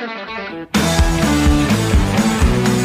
Thank you.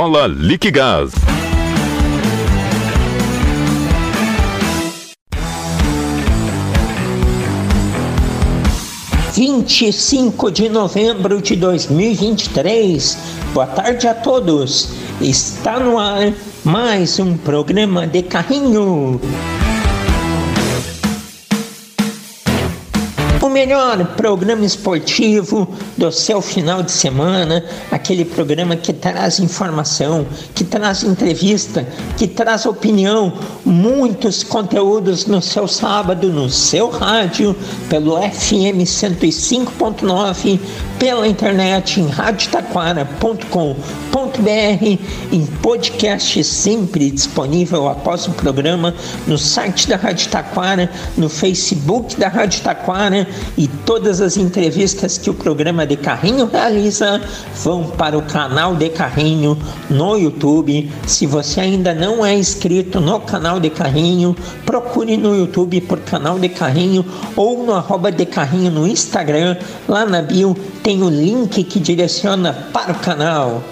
Viola Liquigás. Vinte e cinco de novembro de dois mil e vinte e três. Boa tarde a todos. Está no ar mais um programa de carrinho. Melhor programa esportivo do seu final de semana, aquele programa que traz informação, que traz entrevista, que traz opinião, muitos conteúdos no seu sábado, no seu rádio, pelo FM 105.9, pela internet em radiotaquara.com.br, em podcast sempre disponível após o programa, no site da Rádio Taquara, no Facebook da Rádio Taquara e todas as entrevistas que o programa de Carrinho realiza vão para o canal de Carrinho no YouTube. Se você ainda não é inscrito no canal de Carrinho, procure no YouTube por canal de Carrinho ou no arroba de Carrinho no Instagram. Lá na bio tem o link que direciona para o canal.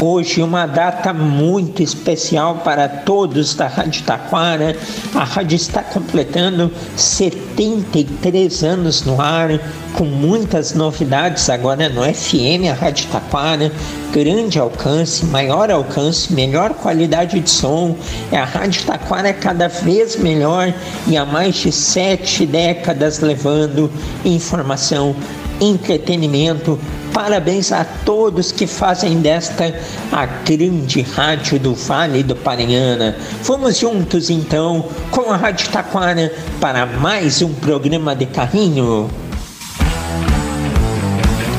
Hoje uma data muito especial para todos da Rádio Taquara. A rádio está completando 73 anos no ar, com muitas novidades agora no FM, a Rádio Taquara. Grande alcance, maior alcance, melhor qualidade de som. É a Rádio Taquara cada vez melhor e há mais de sete décadas levando informação, entretenimento, Parabéns a todos que fazem desta a grande rádio do Vale do Paranhana. Vamos juntos então com a Rádio Taquara para mais um programa de carrinho.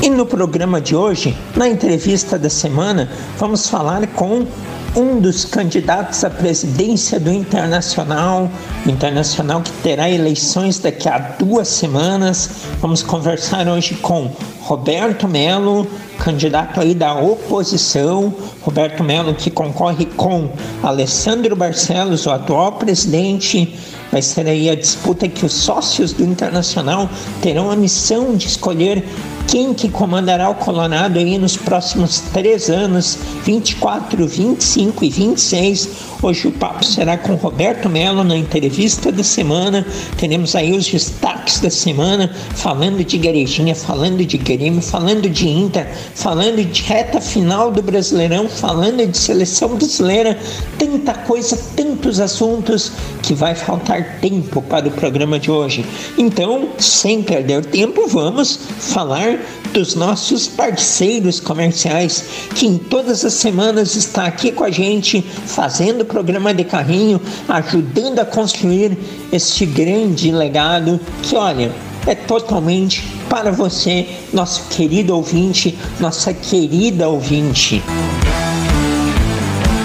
E no programa de hoje, na entrevista da semana, vamos falar com um dos candidatos à presidência do Internacional, Internacional que terá eleições daqui a duas semanas. Vamos conversar hoje com Roberto Melo, candidato aí da oposição, Roberto Melo que concorre com Alessandro Barcelos, o atual presidente. Vai ser aí a disputa que os sócios do Internacional terão a missão de escolher quem que comandará o Colorado aí nos próximos três anos, 24, 25 e 26. Hoje o papo será com Roberto Melo na entrevista da semana. Teremos aí os destaques da semana, falando de Garejinha, falando de Grêmio, falando de Inter, falando de reta final do Brasileirão, falando de seleção brasileira. Tanta coisa, tantos assuntos que vai faltar tempo para o programa de hoje. Então, sem perder tempo, vamos falar dos nossos parceiros comerciais, que em todas as semanas está aqui com a gente, fazendo o programa de carrinho, ajudando a construir este grande legado que, olha, é totalmente para você, nosso querido ouvinte, nossa querida ouvinte.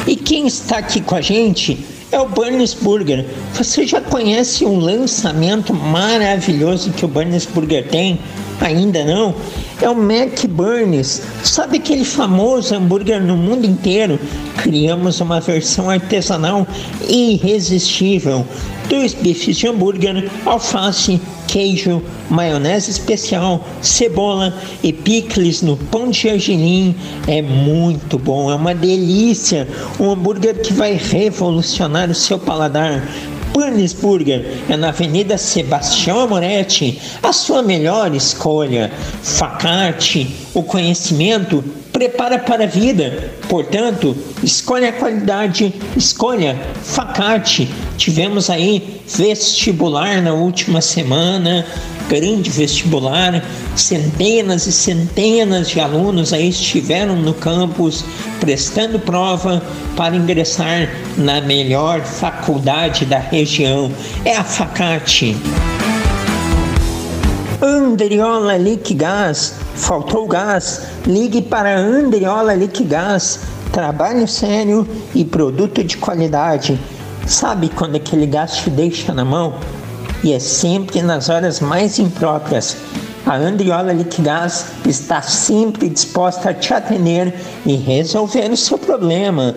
E quem está aqui com a gente é o Burns Burger. Você já conhece um lançamento maravilhoso que o Burns Burger tem? Ainda não? É o Mac Burns. Sabe aquele famoso hambúrguer no mundo inteiro? Criamos uma versão artesanal irresistível. Dois bifes de hambúrguer, alface, queijo, maionese especial, cebola e picles no pão de gergelim. É muito bom, é uma delícia. Um hambúrguer que vai revolucionar o seu paladar. Burns Burger é na Avenida Sebastião Amoretti, a sua melhor escolha. Facarte, o conhecimento prepara para a vida. Portanto, escolha a qualidade, escolha Facarte. Tivemos aí vestibular na última semana, grande vestibular, centenas e centenas de alunos aí estiveram no campus prestando prova para ingressar na melhor faculdade da região. É a Facate. Andriola Liquigás Faltou gás? Ligue para Andriola Liquigás. Trabalho sério e produto de qualidade. Sabe quando aquele gás te deixa na mão? E é sempre nas horas mais impróprias. A Andriola Liquigás está sempre disposta a te atender e resolver o seu problema.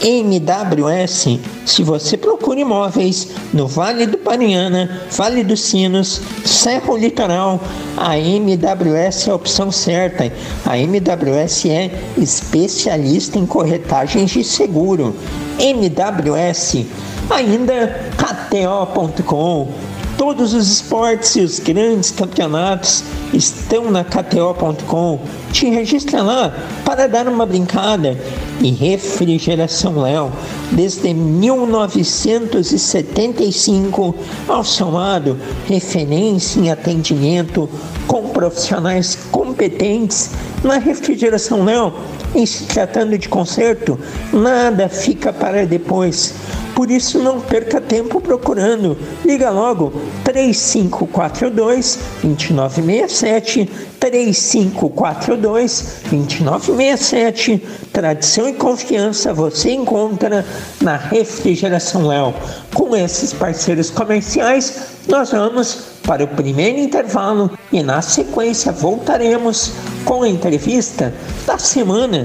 MWS, se você procura imóveis no Vale do Paranhana, Vale dos Sinos, Serra Litoral, a MWS é a opção certa. A MWS é especialista em corretagens de seguro. MWS, ainda KTO.com Todos os esportes e os grandes campeonatos estão na KTO.com. Te registra lá para dar uma brincada. E Refrigeração Léo, desde 1975, ao seu lado, referência em atendimento com profissionais competentes na Refrigeração Léo. Em se tratando de conserto, nada fica para depois por isso, não perca tempo procurando. Liga logo 3542 2967 3542 2967. Tradição e confiança você encontra na Refrigeração Léo. Com esses parceiros comerciais, nós vamos para o primeiro intervalo e na sequência voltaremos com a entrevista da semana.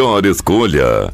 melhor escolha.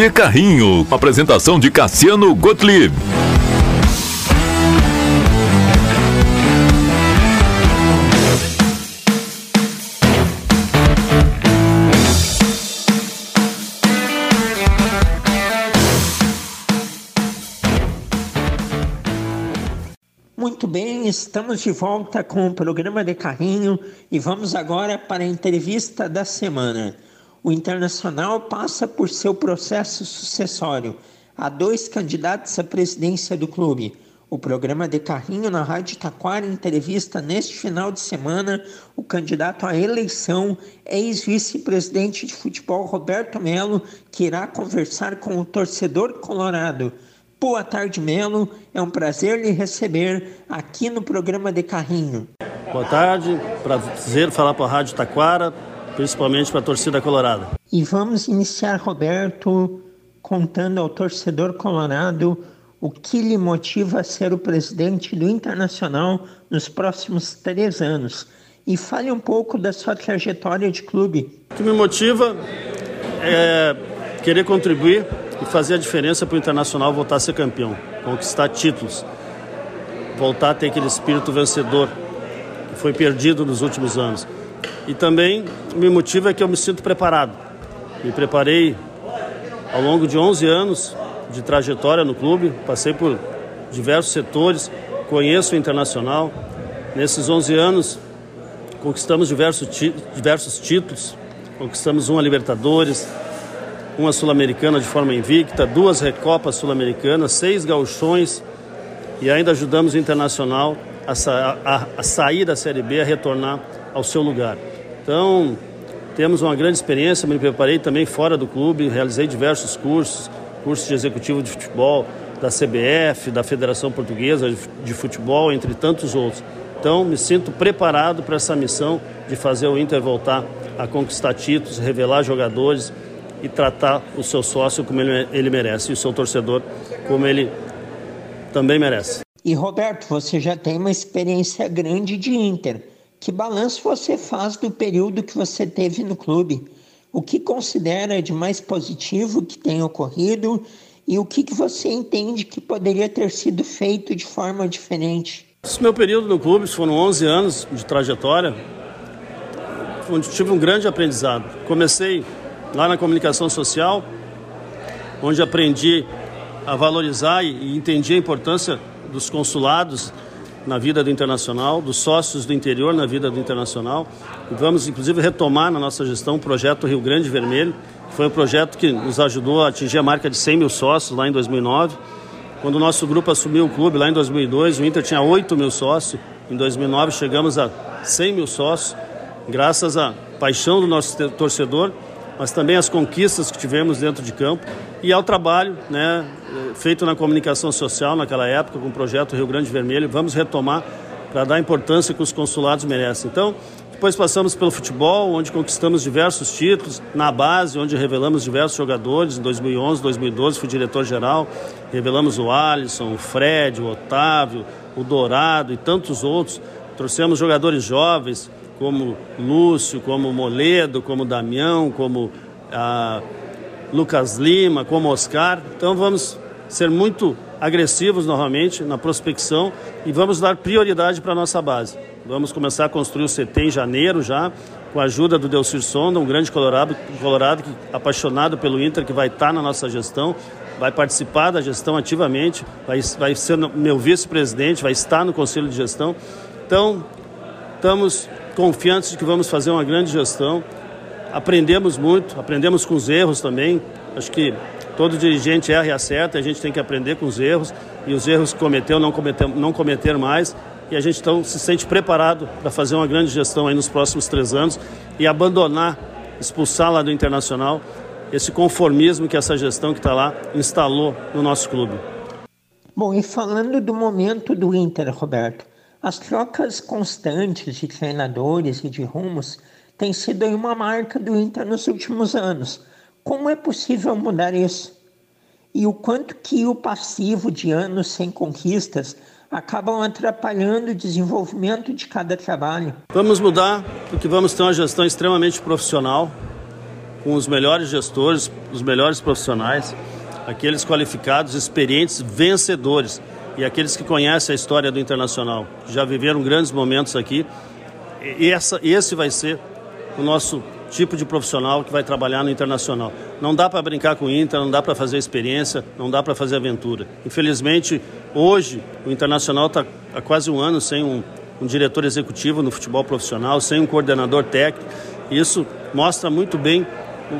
De Carrinho, apresentação de Cassiano Gottlieb. Muito bem, estamos de volta com o programa de carrinho e vamos agora para a entrevista da semana. O Internacional passa por seu processo sucessório. Há dois candidatos à presidência do clube. O programa de carrinho na Rádio Taquara entrevista neste final de semana o candidato à eleição, ex-vice-presidente de futebol Roberto Melo, que irá conversar com o torcedor colorado. Boa tarde, Melo. É um prazer lhe receber aqui no programa de Carrinho. Boa tarde, prazer falar para a Rádio Taquara, principalmente para a torcida colorada. E vamos iniciar, Roberto, contando ao torcedor colorado o que lhe motiva a ser o presidente do Internacional nos próximos três anos. E fale um pouco da sua trajetória de clube. O que me motiva é querer contribuir e fazer a diferença para o Internacional voltar a ser campeão, conquistar títulos, voltar a ter aquele espírito vencedor que foi perdido nos últimos anos. E também me motiva é que eu me sinto preparado. Me preparei ao longo de 11 anos de trajetória no clube, passei por diversos setores, conheço o Internacional. Nesses 11 anos conquistamos diversos, diversos títulos, conquistamos uma Libertadores, uma Sul-Americana de forma invicta, duas Recopas Sul-Americanas, seis gauchões e ainda ajudamos o Internacional a, a, a, sair da Série B, a retornar ao seu lugar. Então, temos uma grande experiência, me preparei também fora do clube, realizei diversos cursos, cursos de executivo de futebol, da CBF, da Federação Portuguesa de Futebol, entre tantos outros. Então, me sinto preparado para essa missão de fazer o Inter voltar a conquistar títulos, revelar jogadores, e tratar o seu sócio como ele, ele merece e o seu torcedor como ele também merece. E Roberto, você já tem uma experiência grande de Inter. Que balanço você faz do período que você teve no clube? O que considera de mais positivo que tem ocorrido e o que, que você entende que poderia ter sido feito de forma diferente? Esse meu período no clube foram 11 anos de trajetória, onde tive um grande aprendizado. Comecei lá na comunicação social, onde aprendi a valorizar e entendi a importância dos consulados na vida do internacional, dos sócios do interior na vida do internacional. E vamos, inclusive, retomar na nossa gestão o projeto Rio Grande Vermelho, que foi um projeto que nos ajudou a atingir a marca de 100 mil sócios lá em 2009. Quando o nosso grupo assumiu o clube lá em 2002, o Inter tinha 8 mil sócios. Em 2009 chegamos a 100 mil sócios, graças à paixão do nosso torcedor mas também as conquistas que tivemos dentro de campo e ao trabalho né, feito na comunicação social naquela época com o projeto Rio Grande Vermelho. Vamos retomar para dar a importância que os consulados merecem. Então, depois passamos pelo futebol, onde conquistamos diversos títulos, na base, onde revelamos diversos jogadores. Em 2011, 2012 fui diretor-geral, revelamos o Alisson, o Fred, o Otávio, o Dourado e tantos outros. Trouxemos jogadores jovens, como Lúcio, como Moledo, como Damião, como ah, Lucas Lima, como Oscar. Então vamos ser muito agressivos novamente na prospecção e vamos dar prioridade para a nossa base. Vamos começar a construir o CT em janeiro já, com a ajuda do Delcir Sonda, um grande colorado, colorado que, apaixonado pelo Inter, que vai estar na nossa gestão, vai participar da gestão ativamente, vai, vai ser meu vice-presidente, vai estar no conselho de gestão. Então, estamos confiantes de que vamos fazer uma grande gestão. Aprendemos muito, aprendemos com os erros também. Acho que todo dirigente erra e acerta, a gente tem que aprender com os erros e os erros que cometeu não cometer, não cometer mais. E a gente então se sente preparado para fazer uma grande gestão aí nos próximos três anos e abandonar, expulsar lá do Internacional esse conformismo que essa gestão que está lá instalou no nosso clube. Bom, e falando do momento do Inter, Roberto, as trocas constantes de treinadores e de rumos têm sido uma marca do Inter nos últimos anos. Como é possível mudar isso? E o quanto que o passivo de anos sem conquistas acabam atrapalhando o desenvolvimento de cada trabalho? Vamos mudar porque vamos ter uma gestão extremamente profissional, com os melhores gestores, os melhores profissionais, aqueles qualificados, experientes, vencedores e aqueles que conhecem a história do Internacional, já viveram grandes momentos aqui. Essa, esse vai ser o nosso tipo de profissional que vai trabalhar no Internacional. Não dá para brincar com o Inter, não dá para fazer experiência, não dá para fazer aventura. Infelizmente, hoje, o Internacional está há quase um ano sem um, um diretor executivo no futebol profissional, sem um coordenador técnico. Isso mostra muito bem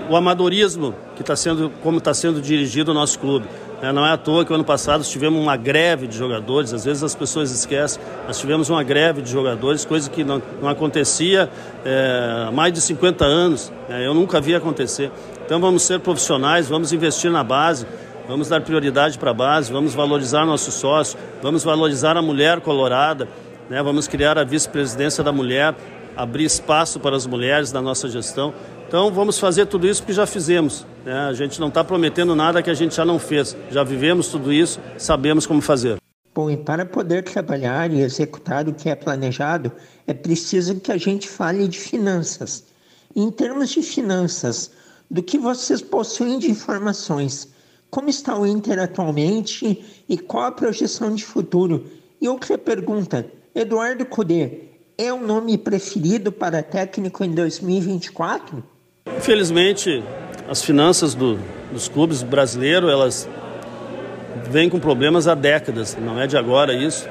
o, amadorismo que está sendo, como está sendo dirigido o nosso clube. É, não é à toa que o ano passado tivemos uma greve de jogadores, às vezes as pessoas esquecem, nós tivemos uma greve de jogadores, coisa que não, não acontecia é, há mais de 50 anos, é, eu nunca vi acontecer. Então vamos ser profissionais, vamos investir na base, vamos dar prioridade para a base, vamos valorizar nosso sócio, vamos valorizar a mulher colorada, né, vamos criar a vice-presidência da mulher, abrir espaço para as mulheres da nossa gestão. Então vamos fazer tudo isso que já fizemos. Né? A gente não está prometendo nada que a gente já não fez. Já vivemos tudo isso, sabemos como fazer. Bom, e para poder trabalhar e executar o que é planejado, é preciso que a gente fale de finanças. Em termos de finanças, do que vocês possuem de informações, como está o Inter atualmente e qual a projeção de futuro? E outra pergunta, Eduardo Cudê, é o nome preferido para técnico em 2024? Infelizmente, as finanças do, dos clubes brasileiros, elas vêm com problemas há décadas, não é de agora isso.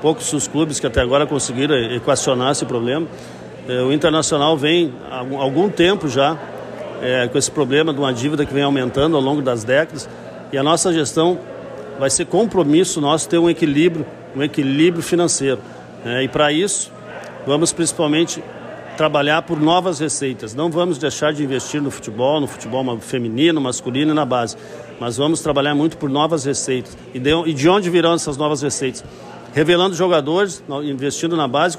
Poucos os clubes que até agora conseguiram equacionar esse problema. É, o Internacional vem há algum tempo já é, com esse problema de uma dívida que vem aumentando ao longo das décadas e a nossa gestão vai ser compromisso nosso ter um equilíbrio, um equilíbrio financeiro. É, e para isso, vamos principalmente trabalhar por novas receitas. Não vamos deixar de investir no futebol, no futebol feminino, masculino e na base, mas vamos trabalhar muito por novas receitas. E de, de onde virão essas novas receitas? Revelando jogadores, investindo na base,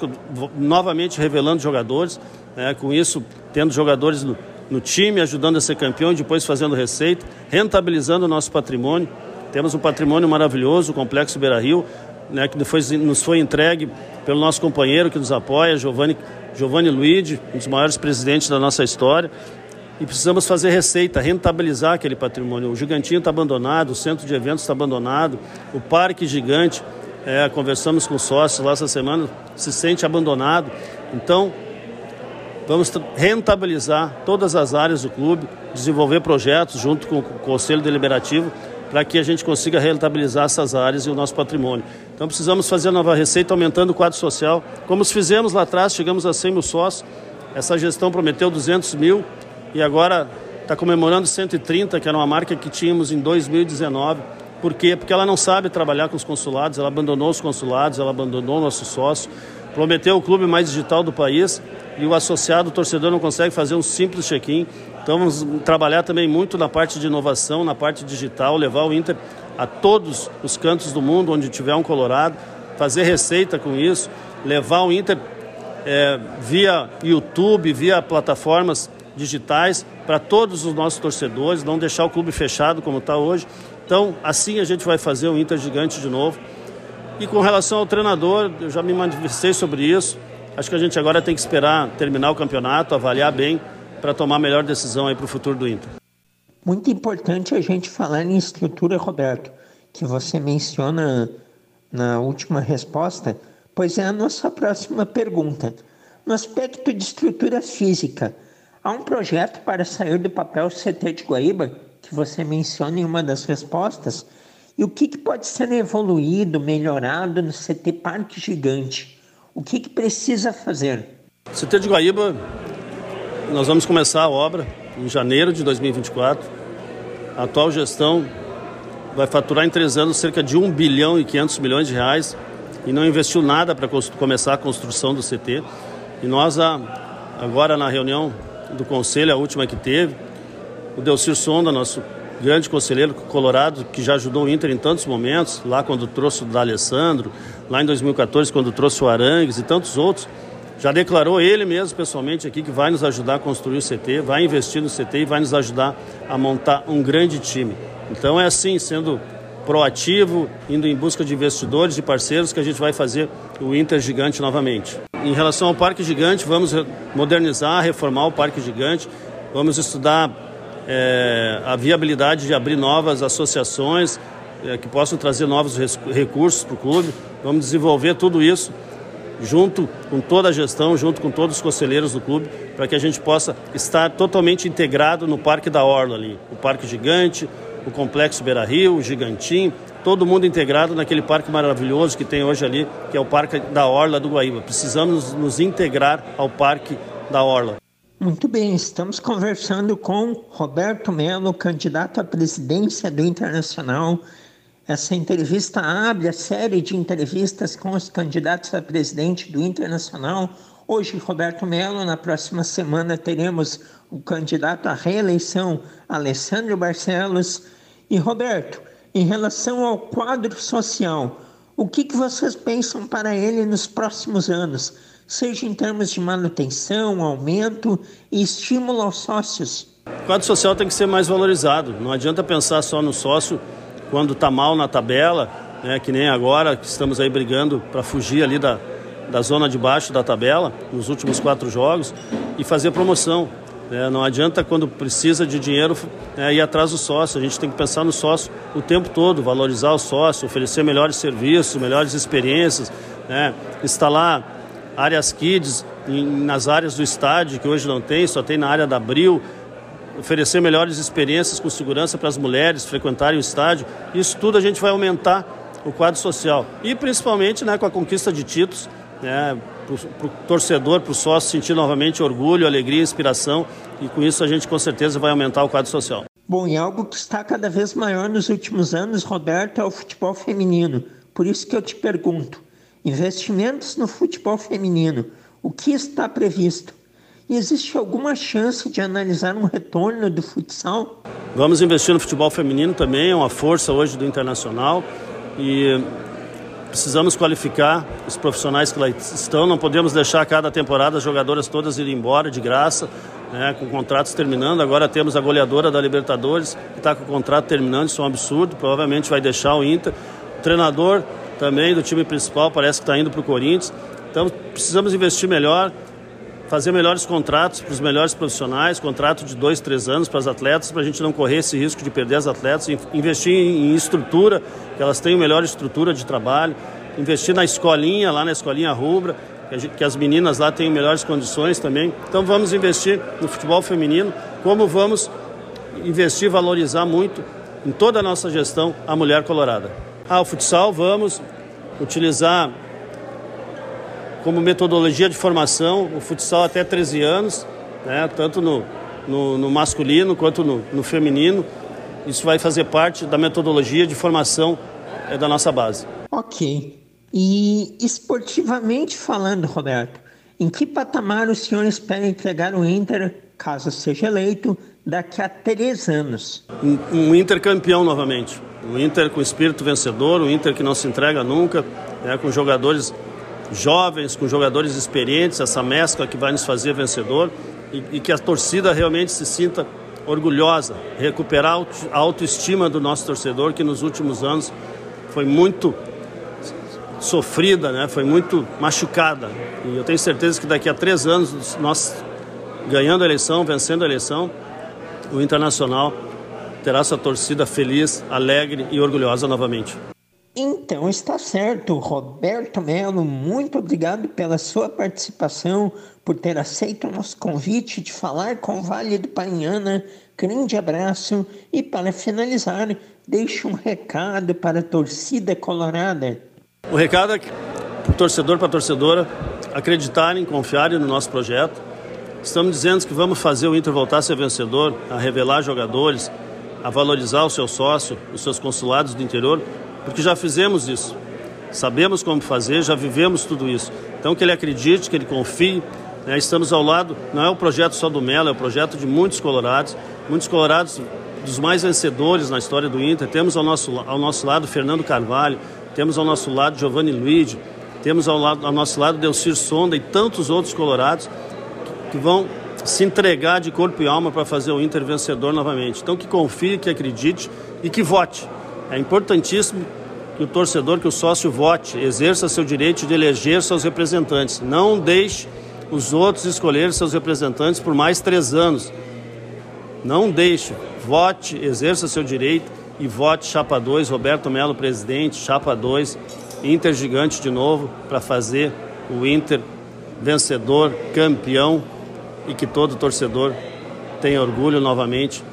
novamente revelando jogadores, né, com isso tendo jogadores no, no time, ajudando a ser campeão e depois fazendo receita, rentabilizando o nosso patrimônio. Temos um patrimônio maravilhoso, o Complexo Beira Rio, né, que foi, nos foi entregue pelo nosso companheiro que nos apoia, Giovanni Giovanni Luigi, um dos maiores presidentes da nossa história, e precisamos fazer receita, rentabilizar aquele patrimônio. O Gigantinho está abandonado, o centro de eventos está abandonado, o parque gigante, é, conversamos com sócios lá essa semana, se sente abandonado. Então, vamos rentabilizar todas as áreas do clube, desenvolver projetos junto com o Conselho Deliberativo para que a gente consiga rentabilizar essas áreas e o nosso patrimônio. Então precisamos fazer nova receita aumentando o quadro social. Como fizemos lá atrás, chegamos a 100 mil sócios. Essa gestão prometeu 200 mil e agora está comemorando 130, que era uma marca que tínhamos em 2019. Por quê? Porque ela não sabe trabalhar com os consulados, ela abandonou os consulados, ela abandonou o nosso sócio, prometeu o clube mais digital do país e o associado, o torcedor, não consegue fazer um simples check-in. Então vamos trabalhar também muito na parte de inovação, na parte digital, levar o Inter a todos os cantos do mundo onde tiver um Colorado, fazer receita com isso, levar o Inter é, via YouTube, via plataformas digitais para todos os nossos torcedores, não deixar o clube fechado como está hoje. Então, assim a gente vai fazer o Inter gigante de novo. E com relação ao treinador, eu já me manifestei sobre isso. Acho que a gente agora tem que esperar terminar o campeonato, avaliar bem para tomar a melhor decisão aí para o futuro do Inter. Muito importante a gente falar em estrutura, Roberto, que você menciona na última resposta, pois é a nossa próxima pergunta. No aspecto de estrutura física, há um projeto para sair do papel CT de Guaíba, que você menciona em uma das respostas, e o que, que pode ser evoluído, melhorado no CT Parque Gigante? O que, que precisa fazer? CT de Guaíba nós vamos começar a obra em janeiro de 2024. A atual gestão vai faturar em três anos cerca de 1 bilhão e 500 milhões de reais e não investiu nada para começar a construção do CT. E nós, agora na reunião do conselho, a última que teve, o Delcir Sonda, nosso grande conselheiro colorado, que já ajudou o Inter em tantos momentos, lá quando trouxe o D'Alessandro, lá em 2014 quando trouxe o Arangues e tantos outros, já declarou ele mesmo pessoalmente aqui que vai nos ajudar a construir o CT, vai investir no CT e vai nos ajudar a montar um grande time. Então é assim, sendo proativo, indo em busca de investidores, de parceiros, que a gente vai fazer o Inter Gigante novamente. Em relação ao Parque Gigante, vamos modernizar, reformar o Parque Gigante. vamos estudar é, a viabilidade de abrir novas associações é, que possam trazer novos recursos para o clube. Vamos desenvolver tudo isso junto com toda a gestão, junto com todos os conselheiros do clube, para que a gente possa estar totalmente integrado no Parque da Orla ali, o Parque Gigante, o Complexo Beira Rio, o Gigantinho, todo mundo integrado naquele parque maravilhoso que tem hoje ali, que é o Parque da Orla do Guaíba. Precisamos nos integrar ao Parque da Orla. Muito bem, estamos conversando com Roberto Melo, candidato à presidência do Internacional. Essa entrevista abre a série de entrevistas com os candidatos a presidente do Internacional. Hoje, Roberto Melo, na próxima semana teremos o candidato à reeleição, Alessandro Barcelos. E Roberto, em relação ao quadro social, o que, que vocês pensam para ele nos próximos anos, seja em termos de manutenção, aumento e estímulo aos sócios? O quadro social tem que ser mais valorizado. Não adianta pensar só no sócio quando está mal na tabela, né, que nem agora, que estamos aí brigando para fugir ali da, da zona de baixo da tabela, nos últimos quatro jogos, e fazer promoção. Né? Não adianta, quando precisa de dinheiro, né, ir atrás do sócio. A gente tem que pensar no sócio o tempo todo, valorizar o sócio, oferecer melhores serviços, melhores experiências, né? instalar áreas kids em, nas áreas do estádio, que hoje não tem, só tem na área da Abril, oferecer melhores experiências com segurança para as mulheres frequentarem o estádio. Isso tudo a gente vai aumentar o quadro social. E principalmente né, com a conquista de títulos, né, para o torcedor, para o sócio sentir novamente orgulho, alegria, inspiração. E com isso a gente com certeza vai aumentar o quadro social. Bom, e algo que está cada vez maior nos últimos anos, Roberto, é o futebol feminino. Por isso que eu te pergunto: investimentos no futebol feminino, o que está previsto? Existe alguma chance de analisar um retorno do futsal? Vamos investir no futebol feminino também, é uma força hoje do internacional e precisamos qualificar os profissionais que lá estão. Não podemos deixar cada temporada as jogadoras todas irem embora de graça, né, com contratos terminando. Agora temos a goleadora da Libertadores que está com o contrato terminando, isso é um absurdo. Provavelmente vai deixar o Inter. O treinador também do time principal parece que está indo para o Corinthians. Então precisamos investir melhor fazer melhores contratos para os melhores profissionais, contrato de dois, três anos para as atletas, para a gente não correr esse risco de perder as atletas, investir em estrutura, que elas tenham melhor estrutura de trabalho, investir na escolinha, lá na escolinha rubra, que, gente, que as meninas lá tenham melhores condições também. Então vamos investir no futebol feminino, como vamos investir, valorizar muito em toda a nossa gestão a mulher colorada. Ah, o futsal, vamos utilizar como metodologia de formação o futsal até 13 anos, né, tanto no, no, no masculino quanto no, no, feminino. Isso vai fazer parte da metodologia de formação é, da nossa base. Ok. E esportivamente falando, Roberto, em que patamar o senhor espera entregar o Inter, caso seja eleito, daqui a três anos? Um, um Inter campeão novamente. Um Inter com espírito vencedor, um Inter que não se entrega nunca, né, com jogadores jovens, com jogadores experientes, essa mescla que vai nos fazer vencedor e, e que a torcida realmente se sinta orgulhosa, recuperar a autoestima do nosso torcedor que nos últimos anos foi muito sofrida, né? foi muito machucada. E eu tenho certeza que daqui a três anos, nós ganhando a eleição, vencendo a eleição, o Internacional terá sua torcida feliz, alegre e orgulhosa novamente. Então está certo, Roberto Melo, muito obrigado pela sua participação, por ter aceito o nosso convite de falar com o Vale do Painhana. Grande abraço e para finalizar, deixe um recado para a torcida colorada. O recado é para o torcedor, para torcedora, acreditarem, confiarem no nosso projeto. Estamos dizendo que vamos fazer o Inter voltar a ser vencedor, a revelar jogadores, a valorizar o seu sócio, os seus consulados do interior, porque já fizemos isso. Sabemos como fazer, já vivemos tudo isso. Então que ele acredite, que ele confie. Né? Estamos ao lado, não é o projeto só do Melo, é o projeto de muitos colorados, muitos colorados dos mais vencedores na história do Inter. Temos ao nosso, ao nosso lado Fernando Carvalho, temos ao nosso lado Giovanni Luigi, temos ao, lado, ao nosso lado Delcir Sonda e tantos outros colorados que vão se entregar de corpo e alma para fazer o Inter vencedor novamente. Então que confie, que acredite e que vote. É importantíssimo que o torcedor, que o sócio vote, exerça seu direito de eleger seus representantes. Não deixe os outros escolher seus representantes por mais três anos. Não deixe, vote, exerça seu direito e vote Chapa 2, Roberto Melo, presidente, Chapa 2, Inter gigante de novo, para fazer o Inter vencedor, campeão e que todo torcedor tenha orgulho novamente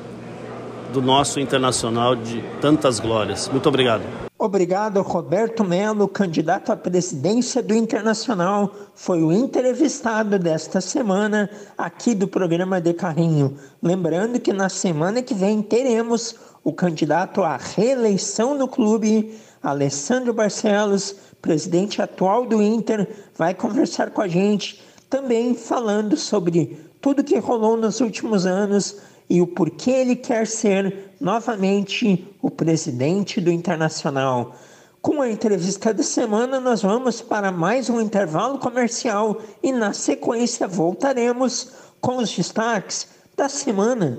do nosso internacional de tantas glórias. Muito obrigado. Obrigado, Roberto Melo, candidato à presidência do Internacional. Foi o entrevistado desta semana aqui do programa de Carrinho. Lembrando que na semana que vem teremos o candidato à reeleição do clube, Alessandro Barcelos, presidente atual do Inter, vai conversar com a gente, também falando sobre tudo que rolou nos últimos anos e o porquê ele quer ser novamente o presidente do Internacional. Com a entrevista da semana, nós vamos para mais um intervalo comercial e, na sequência, voltaremos com os destaques da semana.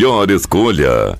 melhor escolha.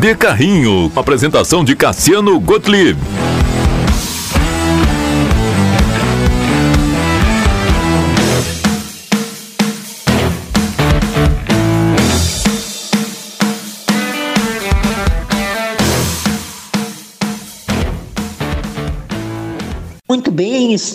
de Carrinho. Apresentação de Cassiano Gottlieb.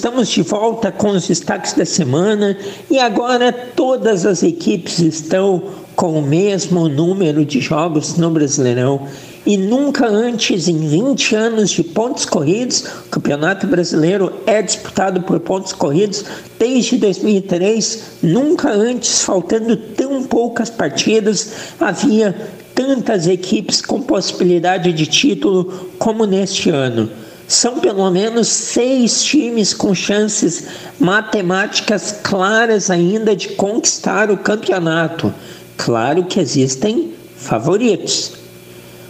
Estamos de volta com os destaques da semana e agora todas as equipes estão com o mesmo número de jogos no Brasileirão. e nunca antes em 20 anos de pontos corridos, o Campeonato Brasileiro é disputado por pontos corridos desde 2003, nunca antes, faltando tão poucas partidas, havia tantas equipes com possibilidade de título como neste ano. São pelo menos seis times com chances matemáticas claras ainda de conquistar o campeonato. Claro que existem favoritos.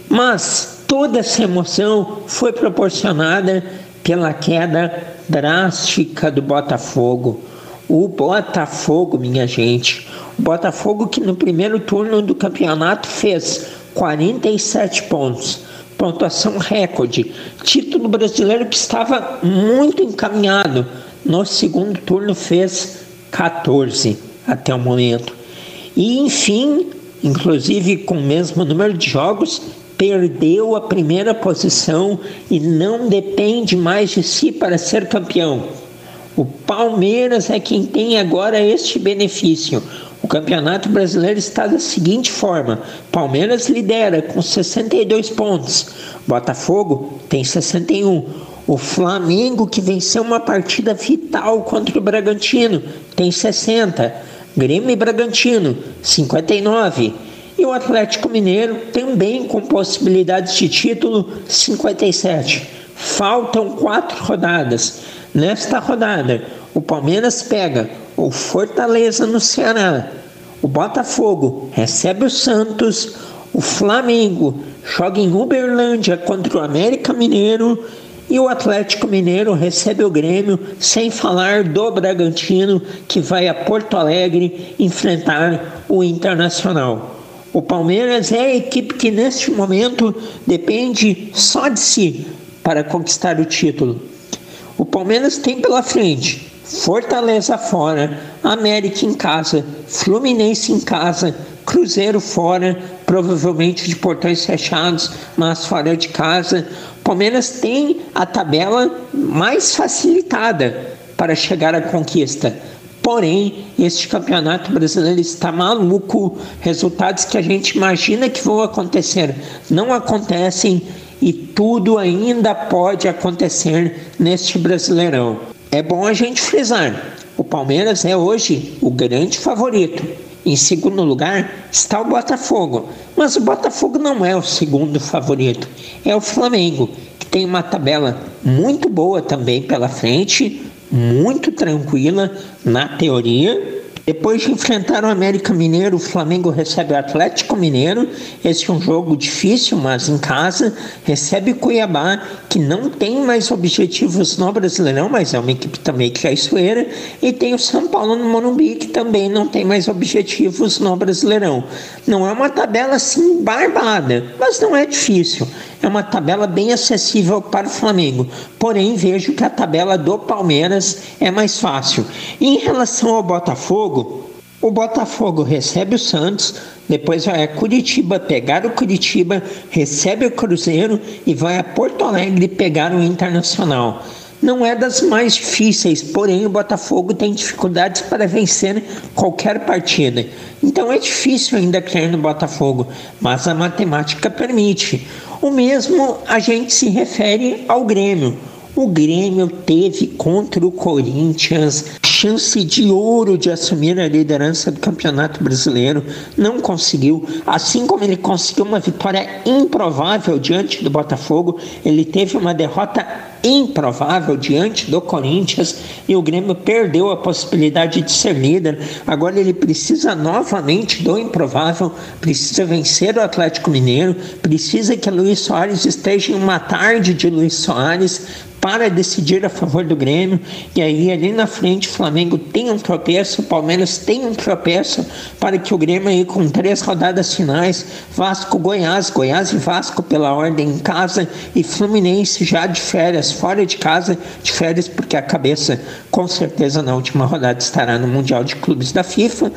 Mas toda essa emoção foi proporcionada pela queda drástica do Botafogo. O Botafogo, minha gente, o Botafogo que no primeiro turno do campeonato fez 47 pontos, pontuação recorde, título brasileiro que estava muito encaminhado. No segundo turno fez 14 até o momento. E enfim, inclusive com o mesmo número de jogos, perdeu a primeira posição e não depende mais de si para ser campeão. O Palmeiras é quem tem agora este benefício. O Campeonato Brasileiro está da seguinte forma: Palmeiras lidera com 62 pontos, Botafogo tem 61. O Flamengo, que venceu uma partida vital contra o Bragantino, tem 60. Grêmio e Bragantino, 59. E o Atlético Mineiro, também com possibilidades de título, 57. Faltam quatro rodadas. Nesta rodada, o Palmeiras pega o Fortaleza no Ceará, o Botafogo recebe o Santos, o Flamengo joga em Uberlândia contra o América Mineiro e o Atlético Mineiro recebe o Grêmio, sem falar do Bragantino, que vai a Porto Alegre enfrentar o Internacional. O Palmeiras é a equipe que neste momento depende só de si para conquistar o título. O Palmeiras tem pela frente Fortaleza fora, América em casa, Fluminense em casa, Cruzeiro fora, provavelmente de portões fechados, mas fora de casa. Palmeiras tem a tabela mais facilitada para chegar à conquista. Porém, este campeonato brasileiro está maluco. Resultados que a gente imagina que vão acontecer não acontecem e tudo ainda pode acontecer neste Brasileirão. É bom a gente frisar: o Palmeiras é hoje o grande favorito. Em segundo lugar está o Botafogo, mas o Botafogo não é o segundo favorito, é o Flamengo, que tem uma tabela muito boa também pela frente, muito tranquila na teoria depois de enfrentar o América Mineiro, o Flamengo recebe o Atlético Mineiro. Esse é um jogo difícil, mas em casa. Recebe o Cuiabá, que não tem mais objetivos no Brasileirão, mas é uma equipe também que é esfueira. E tem o São Paulo no Morumbi, que também não tem mais objetivos no Brasileirão. Não é uma tabela assim barbada, mas não é difícil. É uma tabela bem acessível para o Flamengo. Porém, vejo que a tabela do Palmeiras é mais fácil. Em relação ao Botafogo, o Botafogo recebe o Santos, depois vai a Curitiba pegar o Curitiba, recebe o Cruzeiro e vai a Porto Alegre pegar o Internacional. Não é das mais difíceis, porém o Botafogo tem dificuldades para vencer qualquer partida. Então é difícil ainda crer no Botafogo, mas a matemática permite. O mesmo a gente se refere ao Grêmio. O Grêmio teve contra o Corinthians chance de ouro de assumir a liderança do Campeonato Brasileiro, não conseguiu. Assim como ele conseguiu uma vitória improvável diante do Botafogo, ele teve uma derrota improvável diante do Corinthians e o Grêmio perdeu a possibilidade de ser líder. Agora ele precisa novamente do improvável, precisa vencer o Atlético Mineiro, precisa que Luiz Soares esteja em uma tarde de Luiz Soares para decidir a favor do Grêmio. E aí ali na frente o Flamengo tem um tropeço, o Palmeiras tem um tropeço para que o Grêmio aí com três rodadas finais, Vasco, Goiás, Goiás e Vasco pela ordem em casa e Fluminense já de férias fora de casa, de férias porque a cabeça com certeza na última rodada estará no Mundial de Clubes da FIFA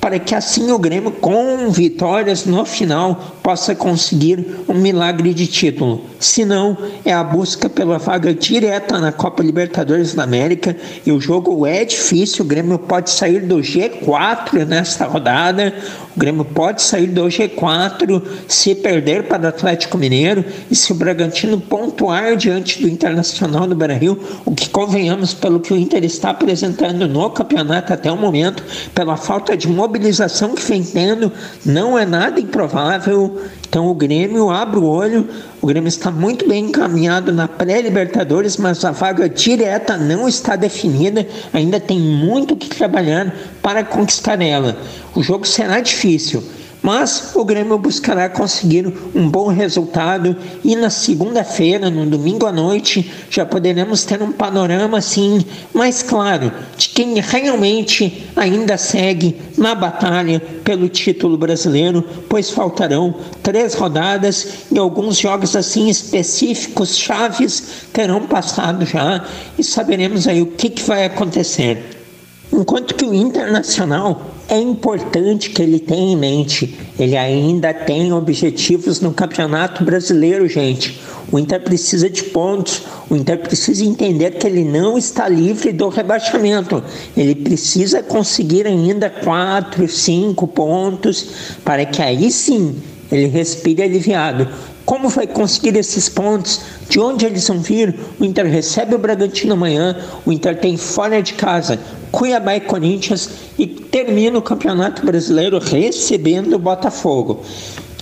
para que assim o Grêmio, com vitórias no final, possa conseguir um milagre de título. Se não, é a busca pela vaga direta na Copa Libertadores da América e o jogo é difícil. O Grêmio pode sair do G4 nesta rodada. O Grêmio pode sair do G4 se perder para o Atlético Mineiro e se o Bragantino pontuar diante do Internacional do Brasil, o que convenhamos pelo que o Inter está apresentando no campeonato até o momento, pela falta de mobilidade mobilização que vem tendo não é nada improvável. Então o Grêmio abre o olho. O Grêmio está muito bem encaminhado na pré-Libertadores, mas a vaga direta não está definida. Ainda tem muito que trabalhar para conquistar ela. O jogo será difícil mas o Grêmio buscará conseguir um bom resultado e na segunda-feira, no domingo à noite, já poderemos ter um panorama assim mais claro de quem realmente ainda segue na batalha pelo título brasileiro, pois faltarão três rodadas e alguns jogos assim específicos, chaves, terão passado já e saberemos aí o que, que vai acontecer. Enquanto que o internacional é importante que ele tenha em mente, ele ainda tem objetivos no Campeonato Brasileiro, gente. O Inter precisa de pontos, o Inter precisa entender que ele não está livre do rebaixamento. Ele precisa conseguir ainda quatro, cinco pontos para que aí sim ele respire aliviado. Como vai conseguir esses pontos? De onde eles vão vir? O Inter recebe o Bragantino amanhã, o Inter tem fora de casa Cuiabá e Corinthians e termina o Campeonato Brasileiro recebendo o Botafogo.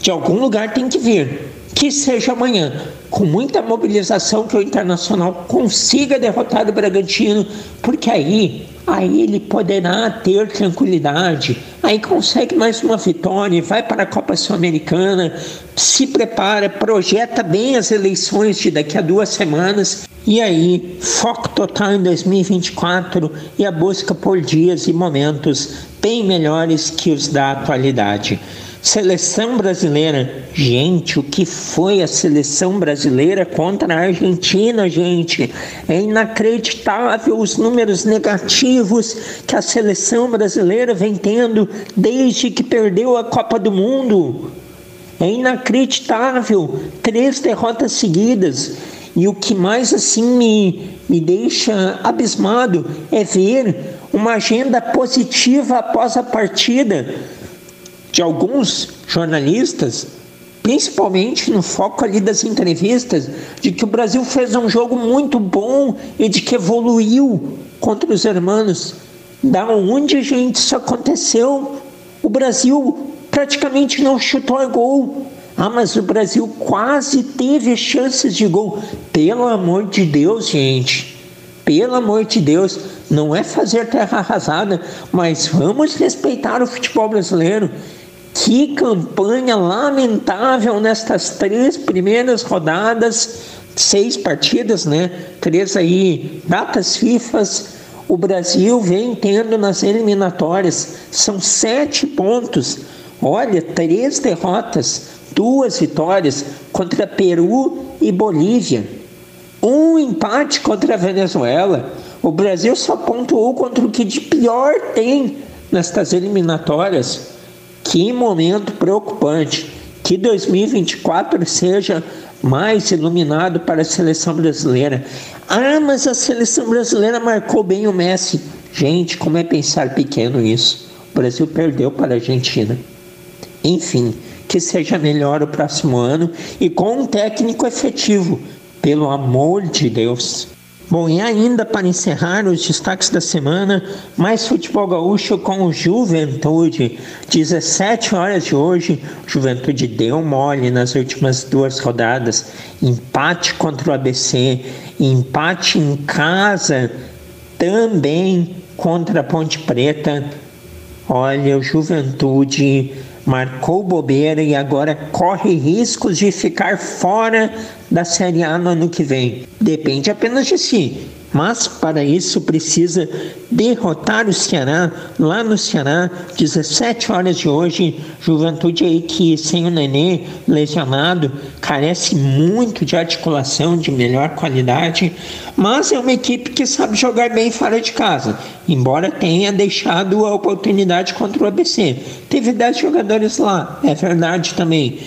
De algum lugar tem que vir, que seja amanhã, com muita mobilização que o Internacional consiga derrotar o Bragantino, porque aí, aí ele poderá ter tranquilidade, aí consegue mais uma vitória, vai para a Copa Sul-Americana, se prepara, projeta bem as eleições de daqui a duas semanas. E aí, foco total em 2024 e a busca por dias e momentos bem melhores que os da atualidade. Seleção brasileira, gente, o que foi a seleção brasileira contra a Argentina, gente? É inacreditável os números negativos que a seleção brasileira vem tendo desde que perdeu a Copa do Mundo. É inacreditável, três derrotas seguidas. E o que mais assim me, me deixa abismado é ver uma agenda positiva após a partida de alguns jornalistas, principalmente no foco ali das entrevistas, de que o Brasil fez um jogo muito bom e de que evoluiu contra os hermanos. Da onde, gente, isso aconteceu? O Brasil praticamente não chutou a gol. Ah, mas o Brasil quase teve chances de gol. Pelo amor de Deus, gente. Pelo amor de Deus, não é fazer terra arrasada, mas vamos respeitar o futebol brasileiro. Que campanha lamentável nestas três primeiras rodadas, seis partidas, né? Três aí, datas FIFAs. O Brasil vem tendo nas eliminatórias, são sete pontos. Olha, três derrotas duas vitórias contra Peru e Bolívia, um empate contra a Venezuela. O Brasil só pontuou contra o que de pior tem nestas eliminatórias. Que momento preocupante. Que 2024 seja mais iluminado para a seleção brasileira. Ah, mas a seleção brasileira marcou bem o Messi. Gente, como é pensar pequeno isso? O Brasil perdeu para a Argentina. Enfim, que seja melhor o próximo ano e com um técnico efetivo, pelo amor de Deus. Bom, e ainda para encerrar os destaques da semana, mais futebol gaúcho com o Juventude. 17 horas de hoje, Juventude deu mole nas últimas duas rodadas. Empate contra o ABC, empate em casa também contra a Ponte Preta. Olha, o Juventude marcou bobeira e agora corre riscos de ficar fora da Série A no ano que vem. Depende apenas de si. mas para isso precisa derrotar o Ceará lá no Ceará, 17 horas de hoje. Juventude aí que sem o Nenê lesionado carece muito de articulação de melhor qualidade, mas é uma equipe que sabe jogar bem fora de casa, embora tenha deixado a oportunidade contra o ABC. Teve 10 jogadores lá, é verdade também,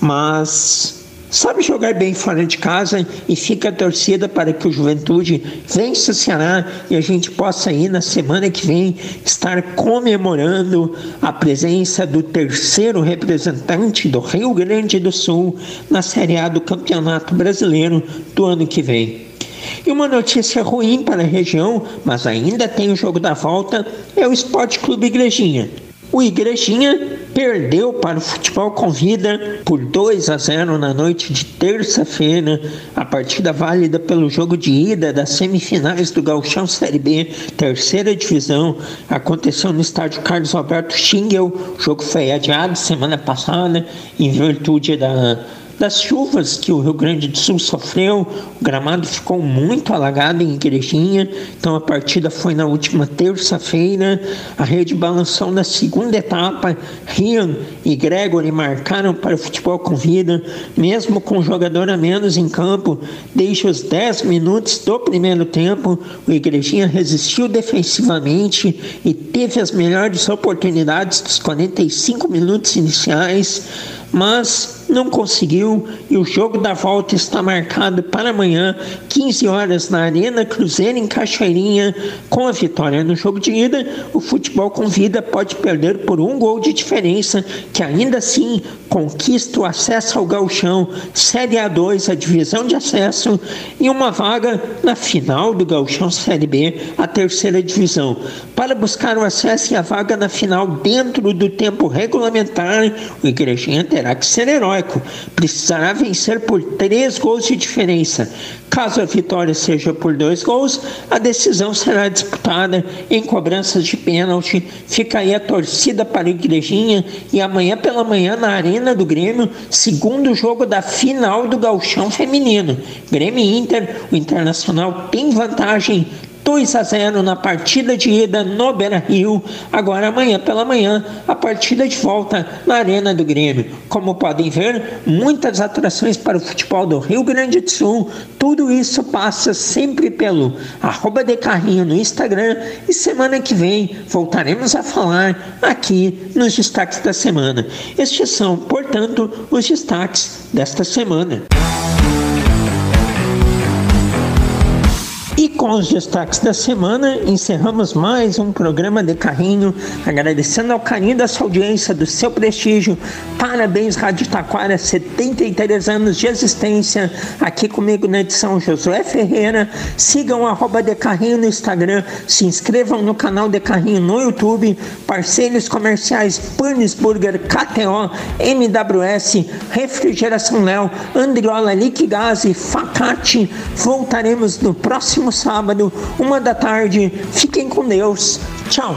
mas sabe jogar bem fora de casa e fica a torcida para que o Juventude vença o Ceará e a gente possa ir na semana que vem estar comemorando a presença do terceiro representante do Rio Grande do Sul na Série A do Campeonato Brasileiro do ano que vem. E uma notícia ruim para a região, mas ainda tem o jogo da volta, é o Esporte Clube Igrejinha. O Igrejinha perdeu para o Futebol Convida por 2 a 0 na noite de terça-feira, a partida válida pelo jogo de ida das semifinais do Gauchão Série B, terceira divisão, aconteceu no estádio Carlos Alberto Schingel. O jogo foi adiado semana passada em virtude da das chuvas que o Rio Grande do Sul sofreu, o gramado ficou muito alagado em Igrejinha, então a partida foi na última terça-feira. A rede balançou na segunda etapa. Rian e Gregory marcaram para o futebol com vida, mesmo com jogador a menos em campo. Desde os 10 minutos do primeiro tempo, o Igrejinha resistiu defensivamente e teve as melhores oportunidades dos 45 minutos iniciais mas não conseguiu o jogo da volta está marcado para amanhã, 15 horas na Arena Cruzeiro em Cachoeirinha. Com a vitória no jogo de ida, o futebol com vida pode perder por um gol de diferença, que ainda assim conquista o acesso ao Gauchão, Série A2, a divisão de acesso, e uma vaga na final do Gauchão Série B, a terceira divisão. Para buscar o acesso e a vaga na final dentro do tempo regulamentar, o Igrejinha terá que ser heróico. Precisará por três gols de diferença. Caso a vitória seja por dois gols, a decisão será disputada em cobranças de pênalti. Fica aí a torcida para a Igrejinha e amanhã pela manhã na Arena do Grêmio, segundo jogo da final do Gauchão Feminino. Grêmio Inter, o Internacional tem vantagem 2 a 0 na partida de ida no Beira Rio. Agora amanhã pela manhã, a partida de volta na Arena do Grêmio. Como podem ver, muitas atrações para o futebol do Rio Grande do Sul. Tudo isso passa sempre pelo arroba de carrinho no Instagram e semana que vem voltaremos a falar aqui nos destaques da semana. Estes são, portanto, os destaques desta semana. E com os destaques da semana, encerramos mais um programa de carrinho, agradecendo ao carinho da sua audiência, do seu prestígio. Parabéns, Rádio Taquara, 73 anos de existência. Aqui comigo na edição Josué Ferreira. Sigam arroba de carrinho no Instagram, se inscrevam no canal de carrinho no YouTube. Parceiros comerciais Panis Burger, KTO, MWS, Refrigeração Léo, Andriola Liquigás e Facate. Voltaremos no próximo próximo sábado, uma da tarde. Fiquem com Deus. Tchau.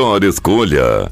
melhor escolha.